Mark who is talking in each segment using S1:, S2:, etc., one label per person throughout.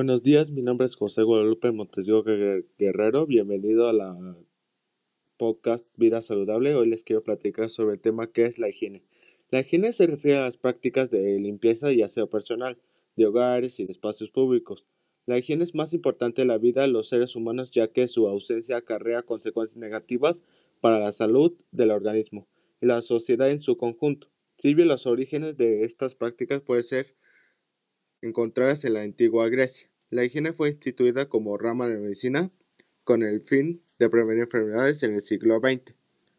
S1: Buenos días, mi nombre es José Guadalupe Montesigo Guerrero. Bienvenido a la podcast Vida Saludable. Hoy les quiero platicar sobre el tema que es la higiene. La higiene se refiere a las prácticas de limpieza y aseo personal, de hogares y de espacios públicos. La higiene es más importante en la vida de los seres humanos ya que su ausencia acarrea consecuencias negativas para la salud del organismo y la sociedad en su conjunto. Si bien los orígenes de estas prácticas pueden ser encontradas en la antigua Grecia. La higiene fue instituida como rama de medicina con el fin de prevenir enfermedades en el siglo XX.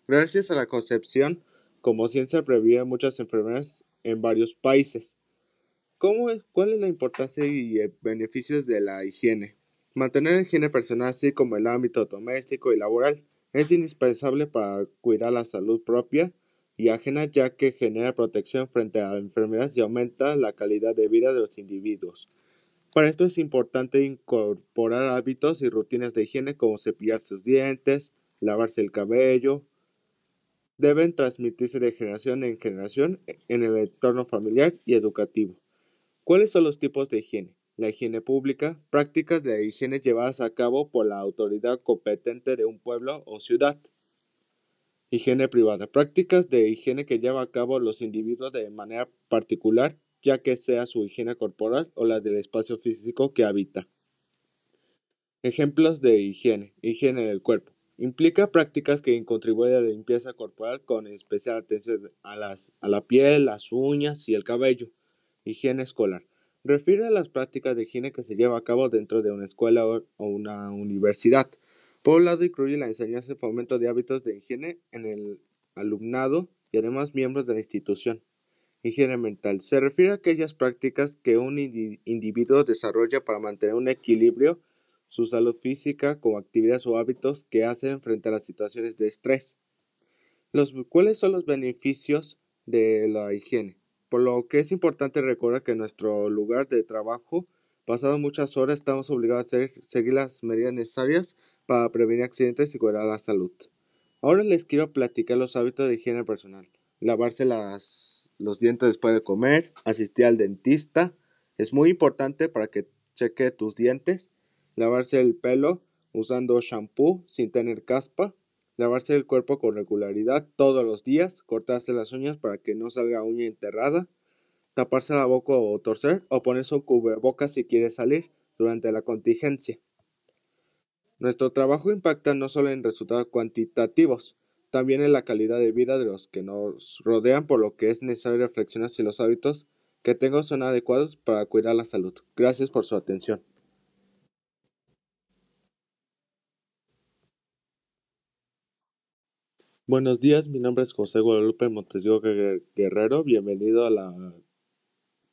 S1: Gracias a la concepción como ciencia previene muchas enfermedades en varios países. ¿Cuál es la importancia y beneficios de la higiene? Mantener la higiene personal así como el ámbito doméstico y laboral es indispensable para cuidar la salud propia y ajena ya que genera protección frente a enfermedades y aumenta la calidad de vida de los individuos. Para esto es importante incorporar hábitos y rutinas de higiene como cepillar sus dientes, lavarse el cabello. Deben transmitirse de generación en generación en el entorno familiar y educativo. ¿Cuáles son los tipos de higiene? La higiene pública, prácticas de higiene llevadas a cabo por la autoridad competente de un pueblo o ciudad. Higiene privada. Prácticas de higiene que lleva a cabo los individuos de manera particular, ya que sea su higiene corporal o la del espacio físico que habita. Ejemplos de higiene. Higiene del cuerpo. Implica prácticas que contribuyen a la limpieza corporal con especial atención a, la piel, las uñas y el cabello. Higiene escolar. Refiere a las prácticas de higiene que se lleva a cabo dentro de una escuela o una universidad. Por un lado, incluye la enseñanza y fomento de hábitos de higiene en el alumnado y además miembros de la institución. Higiene mental. Se refiere a aquellas prácticas que un individuo desarrolla para mantener un equilibrio, su salud física, como actividades o hábitos que hacen frente a las situaciones de estrés. Los, ¿Cuáles son los beneficios de la higiene? Por lo que es importante recordar que en nuestro lugar de trabajo, pasado muchas horas, estamos obligados a seguir las medidas necesarias para prevenir accidentes y cuidar la salud. Ahora les quiero platicar los hábitos de higiene personal. Lavarse los dientes después de comer, asistir al dentista, es muy importante para que cheque tus dientes, lavarse el pelo usando shampoo sin tener caspa, lavarse el cuerpo con regularidad todos los días, cortarse las uñas para que no salga uña enterrada, taparse la boca o torcer o ponerse un cubrebocas si quiere salir durante la contingencia. Nuestro trabajo impacta no solo en resultados cuantitativos, también en la calidad de vida de los que nos rodean, por lo que es necesario reflexionar si los hábitos que tengo son adecuados para cuidar la salud. Gracias por su atención. Buenos días, mi nombre es José Guadalupe Montesigo Guerrero. Bienvenido a la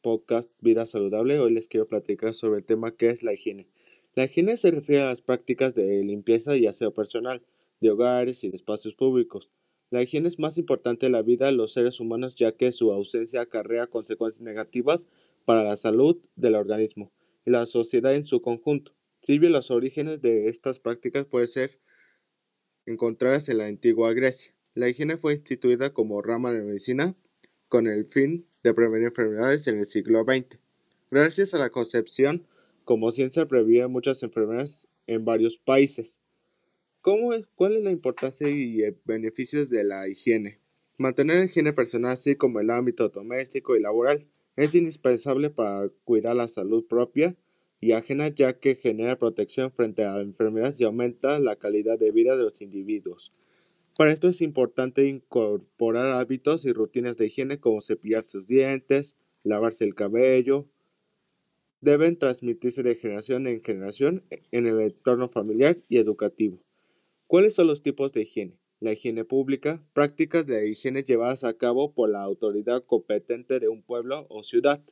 S1: podcast Vida Saludable. Hoy les quiero platicar sobre el tema que es la higiene. La higiene se refiere a las prácticas de limpieza y aseo personal, de hogares y de espacios públicos. La higiene es más importante en la vida de los seres humanos ya que su ausencia acarrea consecuencias negativas para la salud del organismo y la sociedad en su conjunto. Si bien los orígenes de estas prácticas pueden ser encontradas en la antigua Grecia. La higiene fue instituida como rama de medicina con el fin de prevenir enfermedades en el siglo XX. Gracias a la concepción como ciencia previene muchas enfermedades en varios países. ¿Cuál es la importancia y beneficios de la higiene? Mantener la higiene personal así como el ámbito doméstico y laboral es indispensable para cuidar la salud propia y ajena ya que genera protección frente a enfermedades y aumenta la calidad de vida de los individuos. Para esto es importante incorporar hábitos y rutinas de higiene como cepillar sus dientes, lavarse el cabello, deben transmitirse de generación en generación en el entorno familiar y educativo. ¿Cuáles son los tipos de higiene? La higiene pública, prácticas de higiene llevadas a cabo por la autoridad competente de un pueblo o ciudad.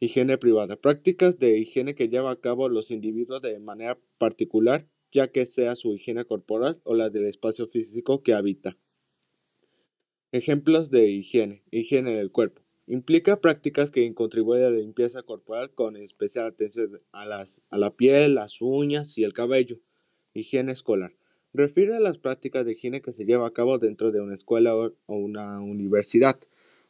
S1: Higiene privada, prácticas de higiene que lleva a cabo los individuos de manera particular, ya que sea su higiene corporal o la del espacio físico que habita. Ejemplos de higiene. Higiene del cuerpo. Implica prácticas que contribuyen a la limpieza corporal con especial atención a, las, a la piel, las uñas y el cabello. Higiene escolar. Refiere a las prácticas de higiene que se lleva a cabo dentro de una escuela o una universidad.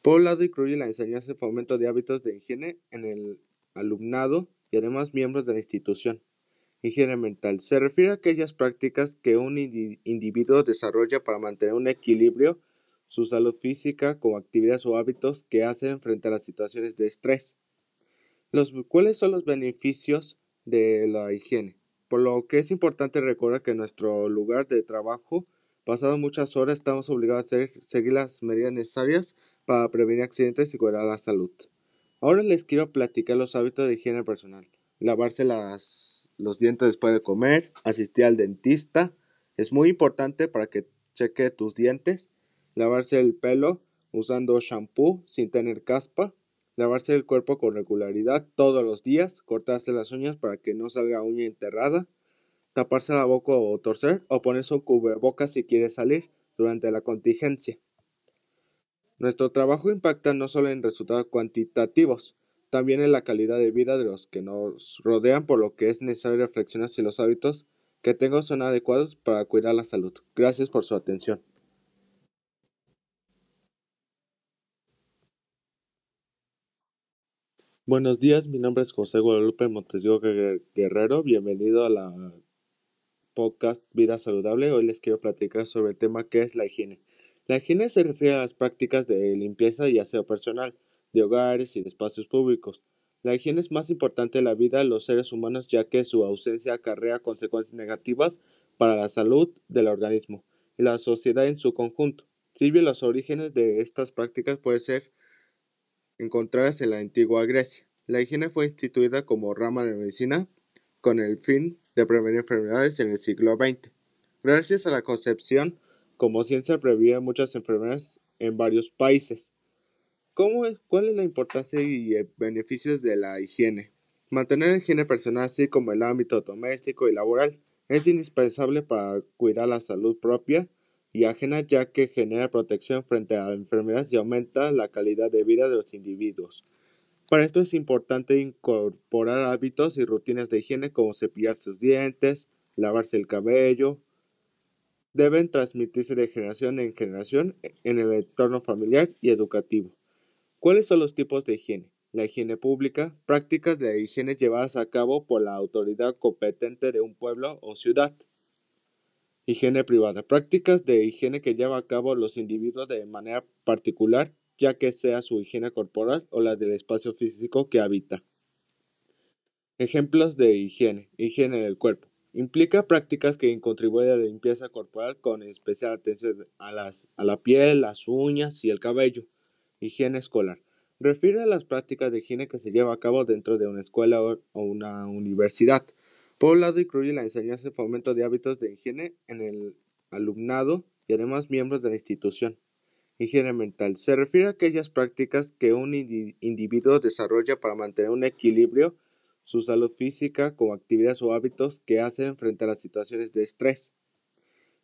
S1: Por un lado, incluye la enseñanza y fomento de hábitos de higiene en el alumnado y además miembros de la institución. Higiene mental se refiere a aquellas prácticas que un individuo desarrolla para mantener un equilibrio, su salud física, como actividades o hábitos que hacen frente a las situaciones de estrés. Los, ¿Cuáles son los beneficios de la higiene? Por lo que es importante recordar que en nuestro lugar de trabajo, pasado muchas horas, estamos obligados a seguir las medidas necesarias para prevenir accidentes y cuidar la salud. Ahora les quiero platicar los hábitos de higiene personal. Lavarse los dientes después de comer, asistir al dentista. Es muy importante para que cheque tus dientes. Lavarse el pelo usando shampoo sin tener caspa. Lavarse el cuerpo con regularidad todos los días. Cortarse las uñas para que no salga uña enterrada. Taparse la boca o torcer o ponerse un cubrebocas si quieres salir durante la contingencia. Nuestro trabajo impacta no solo en resultados cuantitativos, también en la calidad de vida de los que nos rodean, por lo que es necesario reflexionar si los hábitos que tengo son adecuados para cuidar la salud. Gracias por su atención. Buenos días, mi nombre es José Guadalupe Montesio Guerrero. Bienvenido a la podcast Vida Saludable. Hoy les quiero platicar sobre el tema que es la higiene. La higiene se refiere a las prácticas de limpieza y aseo personal de hogares y de espacios públicos. La higiene es más importante en la vida de los seres humanos ya que su ausencia acarrea consecuencias negativas para la salud del organismo y la sociedad en su conjunto. Si bien los orígenes de estas prácticas pueden ser encontradas en la antigua Grecia. La higiene fue instituida como rama de medicina con el fin de prevenir enfermedades en el siglo XX. Gracias a la concepción como ciencia previene muchas enfermedades en varios países. ¿Cuál es la importancia y beneficios de la higiene? Mantener la higiene personal, así como el ámbito doméstico y laboral, es indispensable para cuidar la salud propia y ajena ya que genera protección frente a enfermedades y aumenta la calidad de vida de los individuos. Para esto es importante incorporar hábitos y rutinas de higiene como cepillar sus dientes, lavarse el cabello. Deben transmitirse de generación en generación en el entorno familiar y educativo. ¿Cuáles son los tipos de higiene? La higiene pública, prácticas de higiene llevadas a cabo por la autoridad competente de un pueblo o ciudad. Higiene privada, prácticas de higiene que lleva a cabo los individuos de manera particular, ya que sea su higiene corporal o la del espacio físico que habita. Ejemplos de higiene. Higiene del cuerpo. Implica prácticas que contribuyen a la limpieza corporal con especial atención a, las, a la piel, las uñas y el cabello. Higiene escolar. Refiere a las prácticas de higiene que se lleva a cabo dentro de una escuela o una universidad. Por un lado, incluye la enseñanza y fomento de hábitos de higiene en el alumnado y además miembros de la institución. Higiene mental. Se refiere a aquellas prácticas que un individuo desarrolla para mantener un equilibrio, su salud física, como actividades o hábitos que hacen frente a las situaciones de estrés.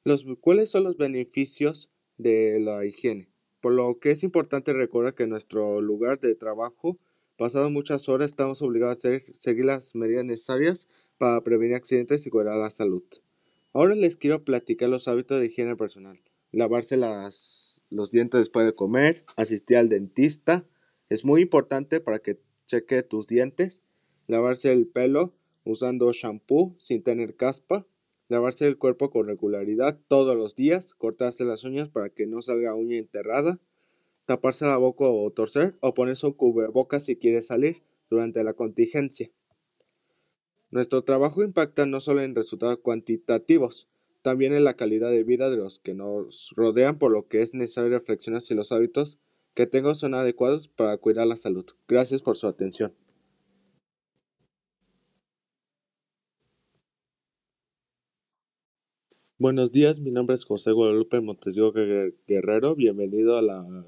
S1: Los, ¿Cuáles son los beneficios de la higiene? por lo que es importante recordar que en nuestro lugar de trabajo, pasado muchas horas, estamos obligados a seguir las medidas necesarias para prevenir accidentes y cuidar la salud. Ahora les quiero platicar los hábitos de higiene personal. Lavarse las, los dientes después de comer, asistir al dentista, es muy importante para que cheque tus dientes, lavarse el pelo usando shampoo sin tener caspa, lavarse el cuerpo con regularidad todos los días, cortarse las uñas para que no salga uña enterrada, taparse la boca o torcer o ponerse un cubrebocas si quiere salir durante la contingencia. Nuestro trabajo impacta no solo en resultados cuantitativos, también en la calidad de vida de los que nos rodean, por lo que es necesario reflexionar si los hábitos que tengo son adecuados para cuidar la salud. Gracias por su atención. Buenos días, mi nombre es José Guadalupe Montesio Guerrero. Bienvenido a la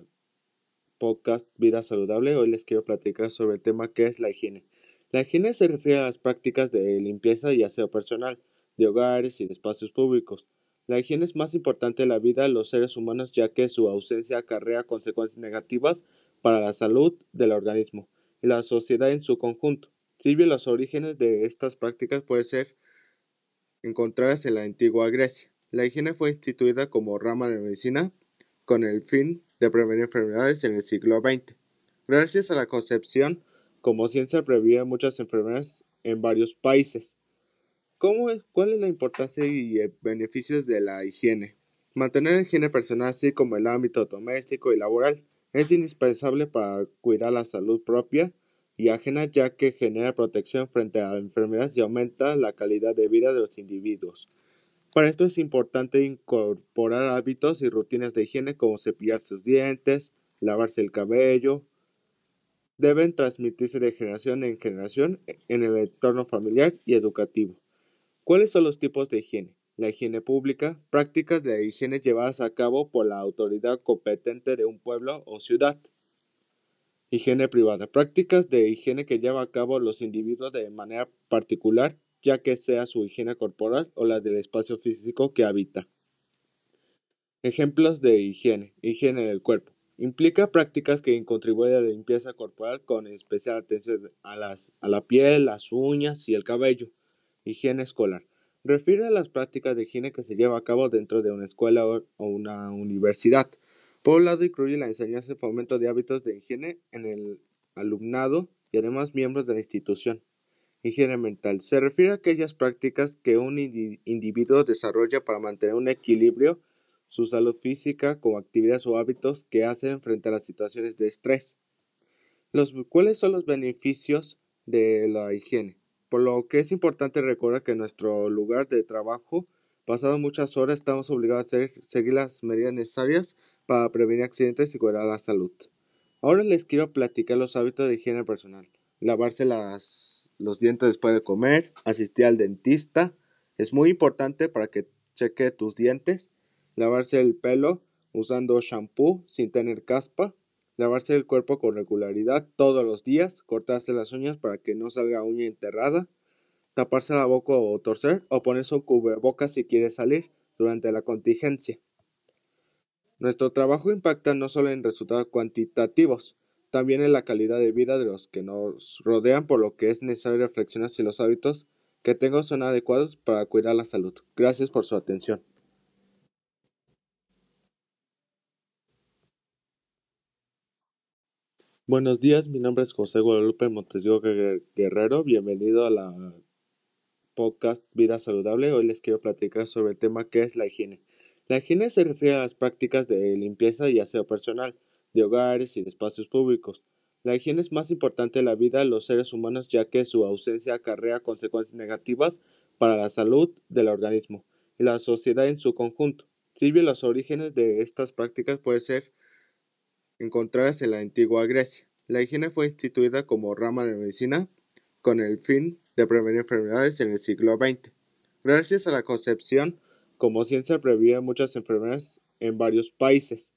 S1: podcast Vida Saludable. Hoy les quiero platicar sobre el tema que es la higiene. La higiene se refiere a las prácticas de limpieza y aseo personal, de hogares y de espacios públicos. La higiene es más importante en la vida de los seres humanos ya que su ausencia acarrea consecuencias negativas para la salud del organismo y la sociedad en su conjunto. Si bien los orígenes de estas prácticas pueden ser encontradas en la antigua Grecia. La higiene fue instituida como rama de medicina con el fin de prevenir enfermedades en el siglo XX. Gracias a la concepción como ciencia previene muchas enfermedades en varios países. ¿Cómo es, ¿Cuál es la importancia y eh, beneficios de la higiene? Mantener la higiene personal, así como el ámbito doméstico y laboral, es indispensable para cuidar la salud propia y ajena ya que genera protección frente a enfermedades y aumenta la calidad de vida de los individuos. Para esto es importante incorporar hábitos y rutinas de higiene como cepillar sus dientes, lavarse el cabello. Deben transmitirse de generación en generación en el entorno familiar y educativo. ¿Cuáles son los tipos de higiene? La higiene pública, prácticas de higiene llevadas a cabo por la autoridad competente de un pueblo o ciudad. Higiene privada, prácticas de higiene que lleva a cabo los individuos de manera particular, ya que sea su higiene corporal o la del espacio físico que habita. Ejemplos de higiene. Higiene del cuerpo. Implica prácticas que contribuyen a la limpieza corporal con especial atención a, las, a la piel, las uñas y el cabello. Higiene escolar. Refiere a las prácticas de higiene que se lleva a cabo dentro de una escuela o una universidad. Por un lado, incluye la enseñanza y fomento de hábitos de higiene en el alumnado y además miembros de la institución. Higiene mental. Se refiere a aquellas prácticas que un individuo desarrolla para mantener un equilibrio, su salud física, como actividades o hábitos que hacen frente a las situaciones de estrés. Los, ¿Cuáles son los beneficios de la higiene? por lo que es importante recordar que en nuestro lugar de trabajo, pasado muchas horas, estamos obligados a seguir las medidas necesarias para prevenir accidentes y cuidar la salud. Ahora les quiero platicar los hábitos de higiene personal. Lavarse los dientes después de comer, asistir al dentista, es muy importante para que cheque tus dientes, lavarse el pelo usando shampoo sin tener caspa, lavarse el cuerpo con regularidad todos los días, cortarse las uñas para que no salga uña enterrada, taparse la boca o torcer o ponerse un cubrebocas si quiere salir durante la contingencia. Nuestro trabajo impacta no solo en resultados cuantitativos, también en la calidad de vida de los que nos rodean, por lo que es necesario reflexionar si los hábitos que tengo son adecuados para cuidar la salud. Gracias por su atención. Buenos días, mi nombre es José Guadalupe Montesigo Guerrero. Bienvenido a la podcast Vida Saludable. Hoy les quiero platicar sobre el tema que es la higiene. La higiene se refiere a las prácticas de limpieza y aseo personal, de hogares y de espacios públicos. La higiene es más importante en la vida de los seres humanos ya que su ausencia acarrea consecuencias negativas para la salud del organismo y la sociedad en su conjunto. Si bien los orígenes de estas prácticas pueden ser encontradas en la antigua Grecia. La higiene fue instituida como rama de medicina con el fin de prevenir enfermedades en el siglo XX. Gracias a la concepción como ciencia previene muchas enfermedades en varios países.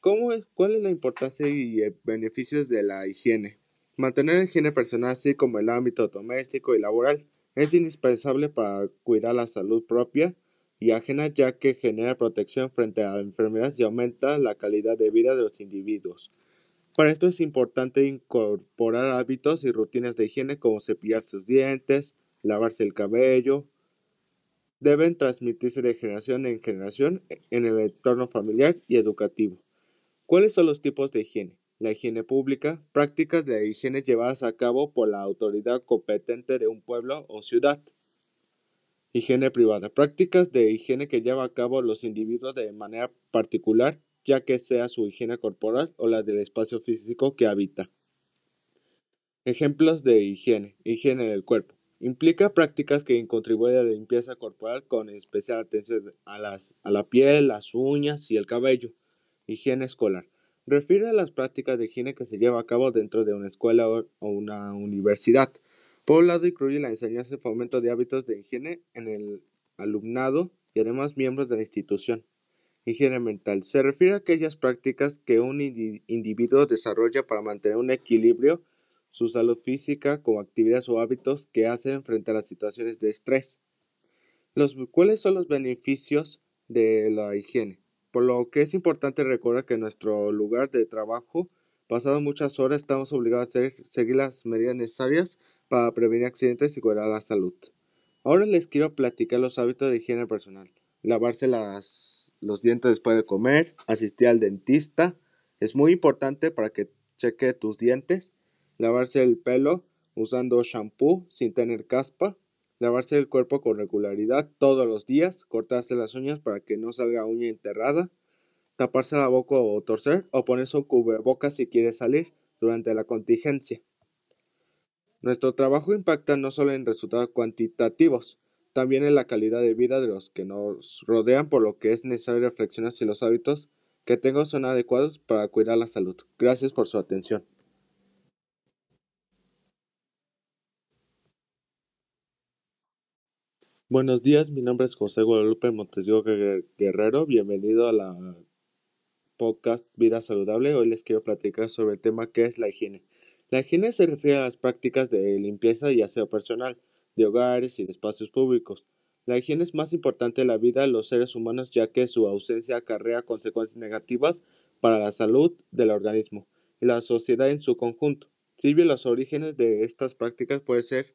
S1: ¿Cómo ¿Cuál es la importancia y beneficios de la higiene? Mantener la higiene personal así como el ámbito doméstico y laboral es indispensable para cuidar la salud propia y ajena ya que genera protección frente a enfermedades y aumenta la calidad de vida de los individuos. Para esto es importante incorporar hábitos y rutinas de higiene como cepillar sus dientes, lavarse el cabello. Deben transmitirse de generación en generación en el entorno familiar y educativo. ¿Cuáles son los tipos de higiene? La higiene pública, prácticas de higiene llevadas a cabo por la autoridad competente de un pueblo o ciudad. Higiene privada. Prácticas de higiene que lleva a cabo los individuos de manera particular, ya que sea su higiene corporal o la del espacio físico que habita. Ejemplos de higiene. Higiene del cuerpo. Implica prácticas que contribuyen a la limpieza corporal con especial atención a, las, a la piel, las uñas y el cabello. Higiene escolar. Refiere a las prácticas de higiene que se lleva a cabo dentro de una escuela o una universidad por un lado, incluye la enseñanza y fomento de hábitos de higiene en el alumnado y además miembros de la institución. Higiene mental. Se refiere a aquellas prácticas que un individuo desarrolla para mantener un equilibrio, su salud física, como actividades o hábitos que hacen frente a las situaciones de estrés. Los, ¿Cuáles son los beneficios de la higiene? Por lo que es importante recordar que en nuestro lugar de trabajo, pasado muchas horas, estamos obligados a seguir las medidas necesarias para prevenir accidentes y cuidar la salud. Ahora les quiero platicar los hábitos de higiene personal. Lavarse los dientes después de comer, asistir al dentista, es muy importante para que cheque tus dientes, lavarse el pelo usando shampoo sin tener caspa, lavarse el cuerpo con regularidad todos los días, cortarse las uñas para que no salga uña enterrada, taparse la boca o torcer o ponerse un cubrebocas si quiere salir durante la contingencia. Nuestro trabajo impacta no solo en resultados cuantitativos, también en la calidad de vida de los que nos rodean, por lo que es necesario reflexionar si los hábitos que tengo son adecuados para cuidar la salud. Gracias por su atención. Buenos días, mi nombre es José Guadalupe Montesigo Guerrero. Bienvenido a la podcast Vida Saludable. Hoy les quiero platicar sobre el tema que es la higiene. La higiene se refiere a las prácticas de limpieza y aseo personal, de hogares y de espacios públicos. La higiene es más importante en la vida de los seres humanos ya que su ausencia acarrea consecuencias negativas para la salud del organismo y la sociedad en su conjunto. Si bien los orígenes de estas prácticas pueden ser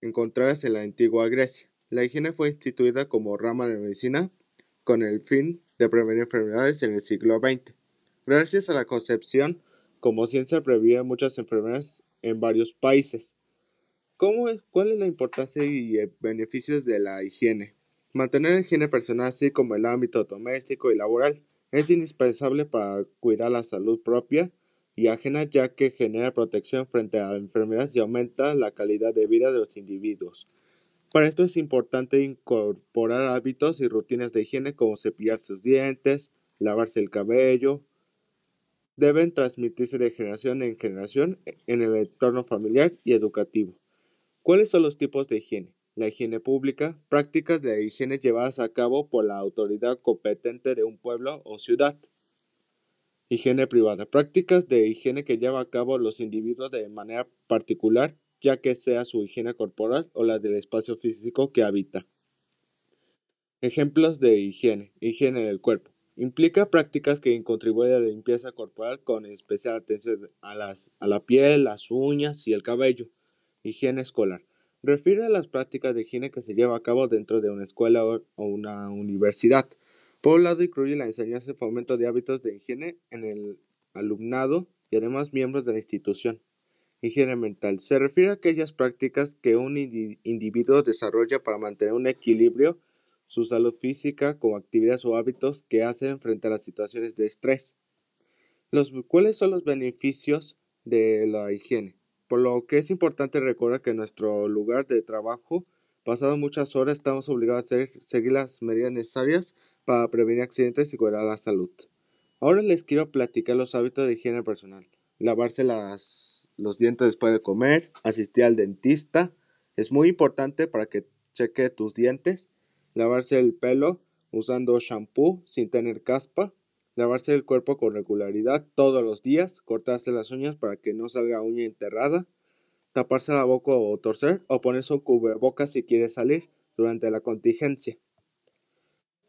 S1: encontradas en la antigua Grecia. La higiene fue instituida como rama de medicina con el fin de prevenir enfermedades en el siglo XX. Gracias a la concepción como ciencia previene muchas enfermedades en varios países. ¿Cómo es, ¿Cuál es la importancia y beneficios de la higiene? Mantener la higiene personal así como el ámbito doméstico y laboral es indispensable para cuidar la salud propia y ajena ya que genera protección frente a enfermedades y aumenta la calidad de vida de los individuos. Para esto es importante incorporar hábitos y rutinas de higiene como cepillar sus dientes, lavarse el cabello. Deben transmitirse de generación en generación en el entorno familiar y educativo. ¿Cuáles son los tipos de higiene? La higiene pública, prácticas de higiene llevadas a cabo por la autoridad competente de un pueblo o ciudad. Higiene privada. Prácticas de higiene que lleva a cabo los individuos de manera particular, ya que sea su higiene corporal o la del espacio físico que habita. Ejemplos de higiene. Higiene del cuerpo. Implica prácticas que contribuyen a la limpieza corporal con especial atención a, las, a la piel, las uñas y el cabello. Higiene escolar. Refiere a las prácticas de higiene que se lleva a cabo dentro de una escuela o una universidad por un lado, incluye la enseñanza y fomento de hábitos de higiene en el alumnado y además miembros de la institución. Higiene mental. Se refiere a aquellas prácticas que un individuo desarrolla para mantener un equilibrio, su salud física, como actividades o hábitos que hacen frente a las situaciones de estrés. Los, ¿Cuáles son los beneficios de la higiene? Por lo que es importante recordar que en nuestro lugar de trabajo, pasado muchas horas, estamos obligados a seguir las medidas necesarias para prevenir accidentes y cuidar la salud. Ahora les quiero platicar los hábitos de higiene personal. Lavarse las, los dientes después de comer, asistir al dentista, es muy importante para que cheque tus dientes, lavarse el pelo usando shampoo sin tener caspa, lavarse el cuerpo con regularidad todos los días, cortarse las uñas para que no salga uña enterrada, taparse la boca o torcer o ponerse un cubrebocas si quiere salir durante la contingencia.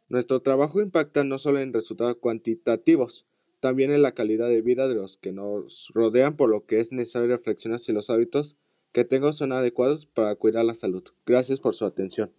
S1: Nuestro trabajo impacta no solo en resultados cuantitativos, también en la calidad de vida de los que nos rodean, por lo que es necesario reflexionar si los hábitos que tengo son adecuados para cuidar la salud. Gracias por su atención.